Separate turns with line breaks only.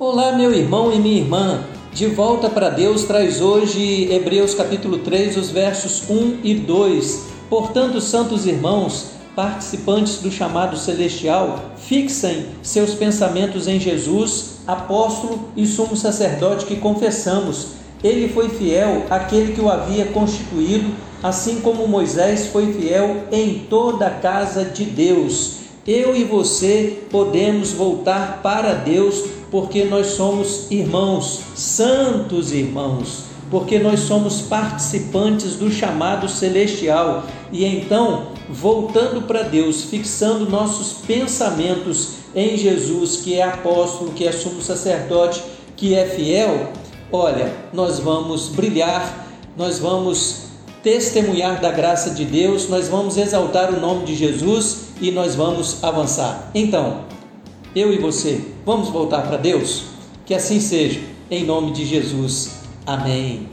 Olá, meu irmão e minha irmã. De volta para Deus traz hoje Hebreus capítulo 3, os versos 1 e 2. Portanto, santos irmãos, participantes do chamado celestial, fixem seus pensamentos em Jesus, apóstolo e sumo sacerdote que confessamos. Ele foi fiel àquele que o havia constituído, assim como Moisés foi fiel em toda a casa de Deus. Eu e você podemos voltar para Deus porque nós somos irmãos, santos irmãos, porque nós somos participantes do chamado celestial. E então, voltando para Deus, fixando nossos pensamentos em Jesus, que é apóstolo, que é sumo sacerdote, que é fiel, olha, nós vamos brilhar, nós vamos testemunhar da graça de Deus, nós vamos exaltar o nome de Jesus e nós vamos avançar. Então, eu e você, vamos voltar para Deus? Que assim seja, em nome de Jesus. Amém.